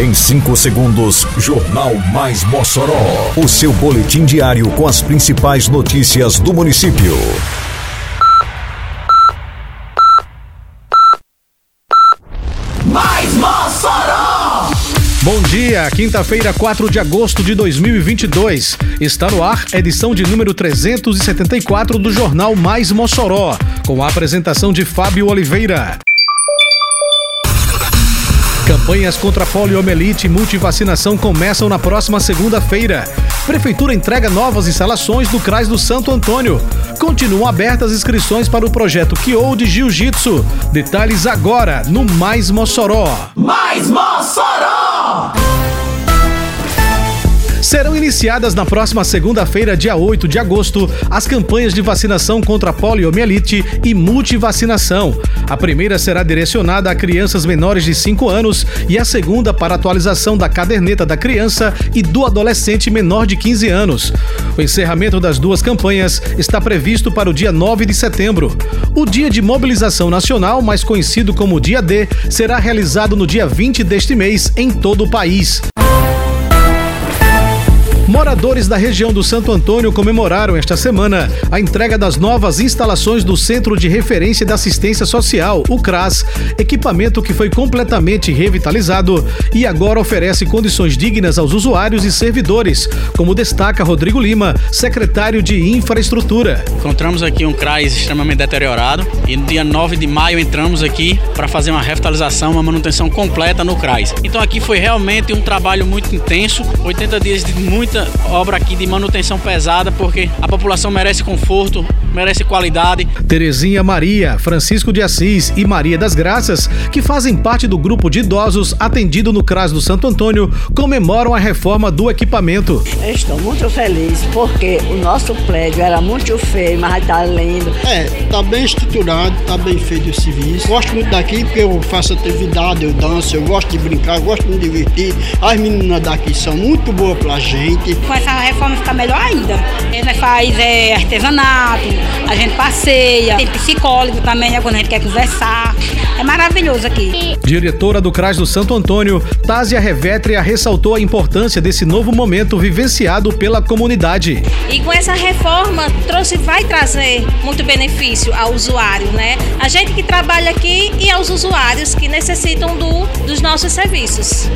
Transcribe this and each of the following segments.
Em 5 segundos, Jornal Mais Mossoró. O seu boletim diário com as principais notícias do município. Mais Mossoró! Bom dia, quinta-feira, 4 de agosto de 2022. Está no ar, edição de número 374 do Jornal Mais Mossoró, com a apresentação de Fábio Oliveira. Campanhas contra poliomielite e multivacinação começam na próxima segunda-feira. Prefeitura entrega novas instalações do CRAS do Santo Antônio. Continuam abertas inscrições para o projeto Kyo de Jiu-Jitsu. Detalhes agora no Mais Mossoró. Mais Mossoró! Serão iniciadas na próxima segunda-feira, dia 8 de agosto, as campanhas de vacinação contra poliomielite e multivacinação. A primeira será direcionada a crianças menores de 5 anos e a segunda para atualização da caderneta da criança e do adolescente menor de 15 anos. O encerramento das duas campanhas está previsto para o dia 9 de setembro. O Dia de Mobilização Nacional, mais conhecido como Dia D, será realizado no dia 20 deste mês em todo o país. Moradores da região do Santo Antônio comemoraram esta semana a entrega das novas instalações do Centro de Referência da Assistência Social, o CRAS, equipamento que foi completamente revitalizado e agora oferece condições dignas aos usuários e servidores, como destaca Rodrigo Lima, secretário de Infraestrutura. Encontramos aqui um CRAS extremamente deteriorado e no dia 9 de maio entramos aqui para fazer uma revitalização, uma manutenção completa no CRAS. Então aqui foi realmente um trabalho muito intenso, 80 dias de muita obra aqui de manutenção pesada, porque a população merece conforto, merece qualidade. Terezinha Maria, Francisco de Assis e Maria das Graças, que fazem parte do grupo de idosos atendido no CRAS do Santo Antônio, comemoram a reforma do equipamento. Eu estou muito feliz porque o nosso prédio era muito feio, mas está lindo. É, está bem estruturado, está bem feito o serviço. Gosto muito daqui porque eu faço atividade, eu danço, eu gosto de brincar, eu gosto de me divertir. As meninas daqui são muito boas pra gente. Com essa reforma fica melhor ainda. Ele faz é, artesanato, a gente passeia, tem psicólogo também, é quando a gente quer conversar. É maravilhoso aqui. Diretora do CRAS do Santo Antônio, Tásia Revétria ressaltou a importância desse novo momento vivenciado pela comunidade. E com essa reforma trouxe, vai trazer muito benefício ao usuário, né? A gente que trabalha aqui e aos usuários que necessitam do, dos nossos serviços.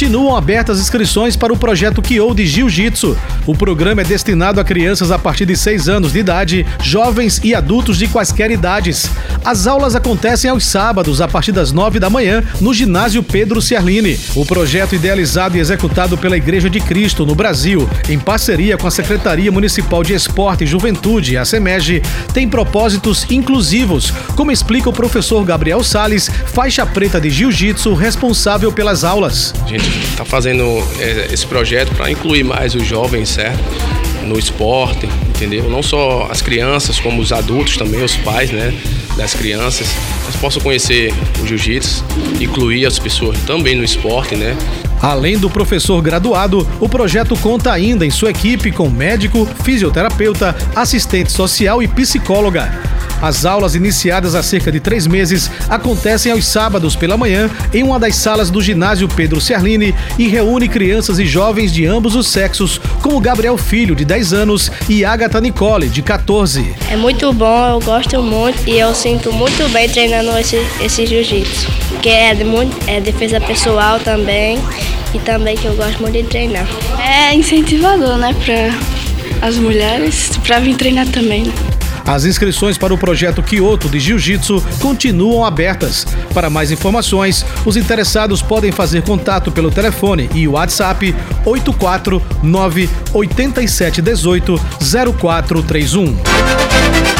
Continuam abertas inscrições para o projeto Kyo de Jiu-Jitsu. O programa é destinado a crianças a partir de 6 anos de idade, jovens e adultos de quaisquer idades. As aulas acontecem aos sábados, a partir das 9 da manhã, no ginásio Pedro Ciarline. O projeto, idealizado e executado pela Igreja de Cristo no Brasil, em parceria com a Secretaria Municipal de Esporte e Juventude, a SEMEG, tem propósitos inclusivos, como explica o professor Gabriel Sales, faixa preta de Jiu-Jitsu, responsável pelas aulas. A gente está fazendo é, esse projeto para incluir mais os jovens, certo? No esporte, entendeu? Não só as crianças, como os adultos também, os pais, né? Das crianças, eles possam conhecer o jiu-jitsu, incluir as pessoas também no esporte, né? Além do professor graduado, o projeto conta ainda em sua equipe com médico, fisioterapeuta, assistente social e psicóloga. As aulas, iniciadas há cerca de três meses, acontecem aos sábados pela manhã em uma das salas do ginásio Pedro Ciarline e reúne crianças e jovens de ambos os sexos, como Gabriel Filho, de 10 anos, e Agatha Nicole, de 14. É muito bom, eu gosto muito e eu sinto muito bem treinando esse, esse jiu-jitsu, que é, de muito, é defesa pessoal também e também que eu gosto muito de treinar. É incentivador, né, para as mulheres, para vir treinar também. Né? As inscrições para o projeto Kyoto de Jiu-Jitsu continuam abertas. Para mais informações, os interessados podem fazer contato pelo telefone e WhatsApp 849 8718 0431.